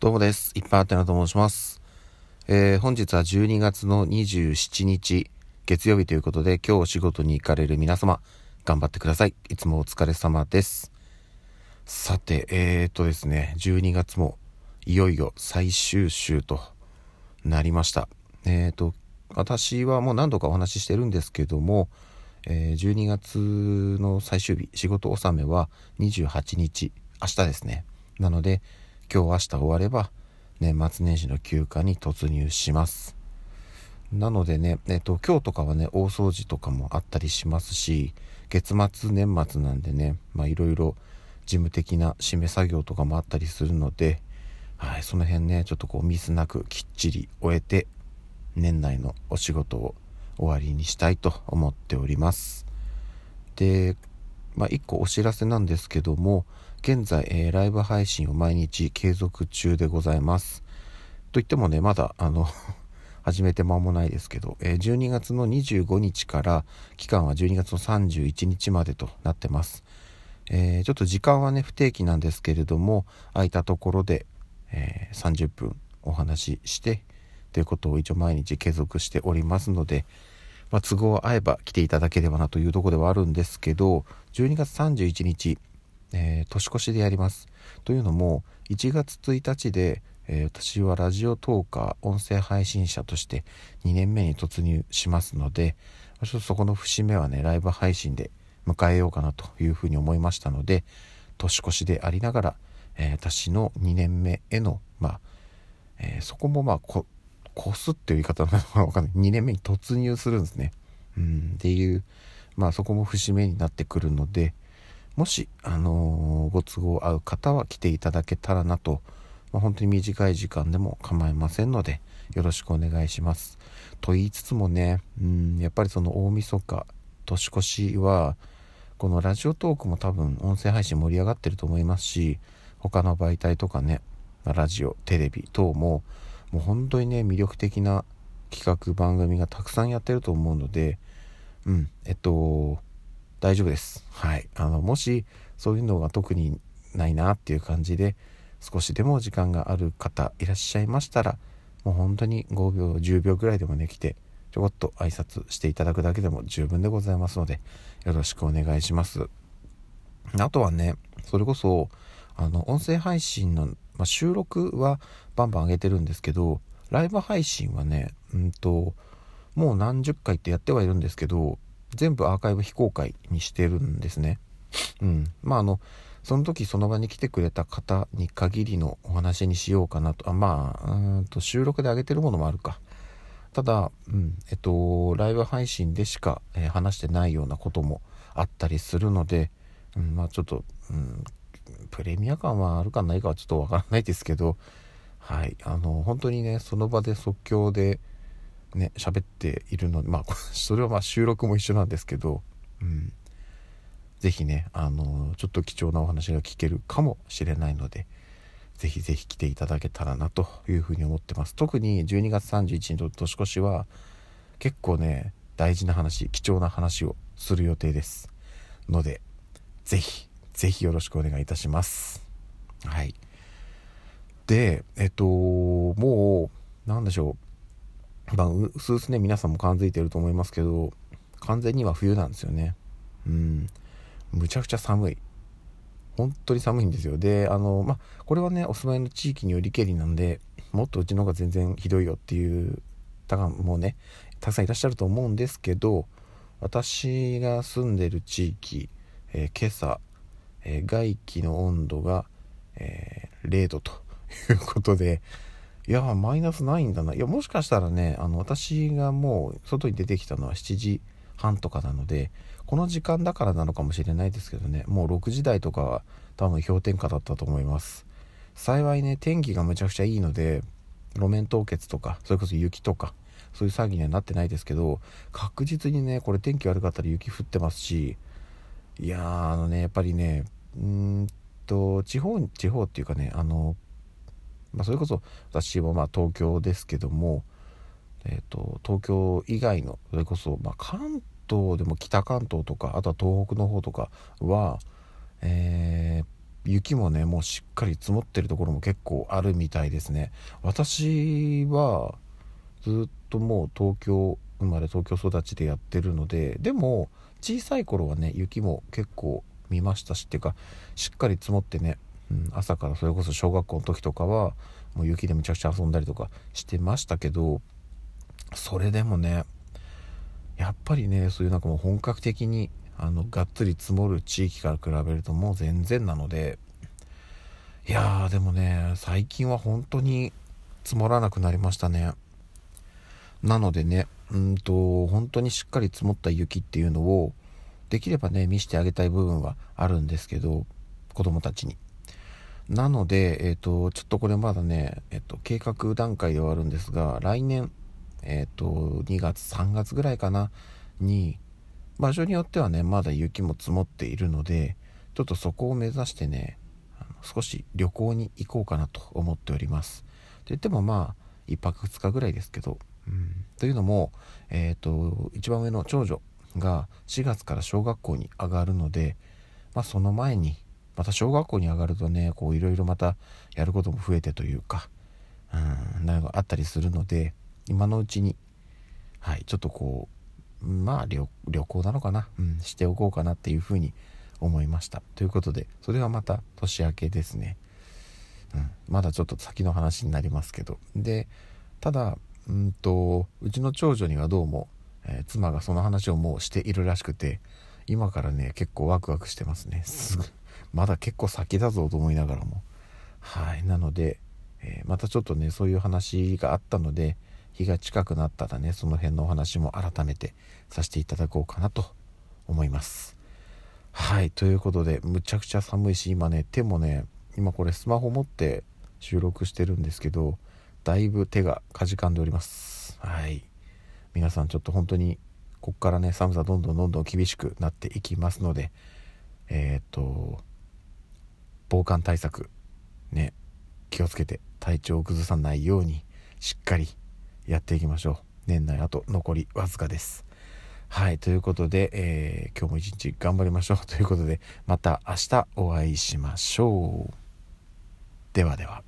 どうもです。いっぱいあってなと申します。えー本日は12月の27日、月曜日ということで、今日お仕事に行かれる皆様、頑張ってください。いつもお疲れ様です。さて、えーとですね、12月もいよいよ最終週となりました。えーと、私はもう何度かお話ししてるんですけども、えー12月の最終日、仕事納めは28日、明日ですね。なので、今日明日終われば、年末年始の休暇に突入します。なのでね、えっと、今日とかはね、大掃除とかもあったりしますし、月末年末なんでね、まあいろいろ事務的な締め作業とかもあったりするので、はい、その辺ね、ちょっとこうミスなくきっちり終えて、年内のお仕事を終わりにしたいと思っております。で、まあ、1個お知らせなんですけども、現在、えーライブ配信を毎日継続中でございます。といってもね、まだ、あの、始めて間もないですけど、えー12月の25日から、期間は12月の31日までとなってます。えーちょっと時間はね、不定期なんですけれども、空いたところで、えー30分お話しして、ということを一応毎日継続しておりますので、まあ、都合合えば来ていただければなというところではあるんですけど12月31日、えー年越しでやります。というのも1月1日で、えー私はラジオトーカー音声配信者として2年目に突入しますのでちょっとそこの節目はねライブ配信で迎えようかなというふうに思いましたので年越しでありながら、えー私の2年目へのまあ、えーそこもまあこ越すっていう言い方なのかわかんない。2年目に突入するんですね。うんっていうまあそこも節目になってくるのでもし、あのーご都合合う方は来ていただけたらなと、まあ、本当に短い時間でも構いませんのでよろしくお願いします。と言いつつもねうんやっぱりその大晦日年越しはこのラジオトークも多分音声配信盛り上がってると思いますし他の媒体とかねラジオテレビ等ももう本当にね魅力的な企画番組がたくさんやってると思うのでうんえっと大丈夫です。はい。あのもしそういうのが特にないなっていう感じで少しでも時間がある方いらっしゃいましたらもう本当に5秒10秒ぐらいでもね来てちょこっと挨拶していただくだけでも十分でございますのでよろしくお願いします。あとはねそれこそあの音声配信の、まあ、収録はバンバン上げてるんですけどライブ配信はねうんともう何十回ってやってはいるんですけど全部アーカイブ非公開にしてるんですね。うん。まああのその時その場に来てくれた方に限りのお話にしようかなと。あまあうんと収録で上げてるものもあるか。ただ、うん、えっと、ライブ配信でしか、えー話してないようなこともあったりするので、うん、まあちょっと、うん、プレミア感はあるかないかはちょっとわからないですけど、はい、あの、本当にね、その場で即興で、ね、喋っているので、まあ、それはまあ収録も一緒なんですけど、うん、ぜひね、あの、ちょっと貴重なお話が聞けるかもしれないので、ぜひぜひ来ていただけたらなというふうに思ってます。特に12月31日の年越しは結構ね、大事な話、貴重な話をする予定です。ので、ぜひ、ぜひよろしくお願いいたします。はい。で、えっと、もう、なんでしょう。まあ、うすうすね、皆さんも感づいてると思いますけど、完全には冬なんですよね。うん。むちゃくちゃ寒い。本当に寒いんですよ。で、あの、まあ、これはね、お住まいの地域によりけりなんで、もっとうちの方が全然ひどいよっていう方がもうね、たくさんいらっしゃると思うんですけど、私が住んでる地域、えー今朝、えー外気の温度が、えー0度ということで、いや、マイナスないんだな。いや、もしかしたらね、あの、私がもう外に出てきたのは7時半とかなので、この時間だからなのかもしれないですけどね、もう6時台とかは多分氷点下だったと思います。幸いね、天気がむちゃくちゃいいので、路面凍結とか、それこそ雪とか、そういう騒ぎにはなってないですけど、確実にね、これ天気悪かったら雪降ってますし、いや、あのね、やっぱりね、うんと、地方、地方っていうかね、あの、まあ、それこそ私はまあ東京ですけども、えー、と東京以外のそれこそ、まあ、関東でも北関東とかあとは東北の方とかは、えー雪もねもうしっかり積もってるところも結構あるみたいですね。私はずっともう東京生まれ東京育ちでやってるのででも小さい頃はね雪も結構見ましたしっていうかしっかり積もってね、うん、朝からそれこそ小学校の時とかはもう雪でむちゃくちゃ遊んだりとかしてましたけどそれでもねやっぱりねそういうなんかもう本格的にあのがっつり積もる地域から比べるともう全然なのでいやーでもね最近は本当に積もらなくなりましたね。なのでねうんと本当にしっかり積もった雪っていうのをできればね見せてあげたい部分はあるんですけど子供たちに。なので、えっ、ー、とちょっとこれまだね、えっ、ー、と計画段階ではあるんですが来年えっ、ー、と2月3月ぐらいかなに場所によってはねまだ雪も積もっているのでちょっとそこを目指してね少し旅行に行こうかなと思っております。と言ってもまあ1泊2日ぐらいですけど、うん、というのもえっ、と一番上の長女が4月から小学校に上がるので、まあ、その前にまた小学校に上がるとねこういろいろまたやることも増えてというかうんなんかあったりするので今のうちにはいちょっとこうまあ旅行なのかな、うん、しておこうかなっていうふうに思いました。ということでそれはまた年明けですね、うん、まだちょっと先の話になりますけど。でただうんとうちの長女にはどうもえー、妻がその話をもうしているらしくて今からね結構ワクワクしてますね。すぐまだ結構先だぞと思いながらも。はい。なので、えー、またちょっとねそういう話があったので日が近くなったらねその辺のお話も改めてさせていただこうかなと思います。はい。ということでむちゃくちゃ寒いし今ね手もね今これスマホ持って収録してるんですけどだいぶ手がかじかんでおります。はい。皆さんちょっと本当にこっからね寒さどんどんどんどん厳しくなっていきますのでえっ、と防寒対策ね気をつけて体調を崩さないようにしっかりやっていきましょう。年内あと残りわずかです。はい。ということで、えー、今日も一日頑張りましょう。ということでまた明日お会いしましょう。ではでは。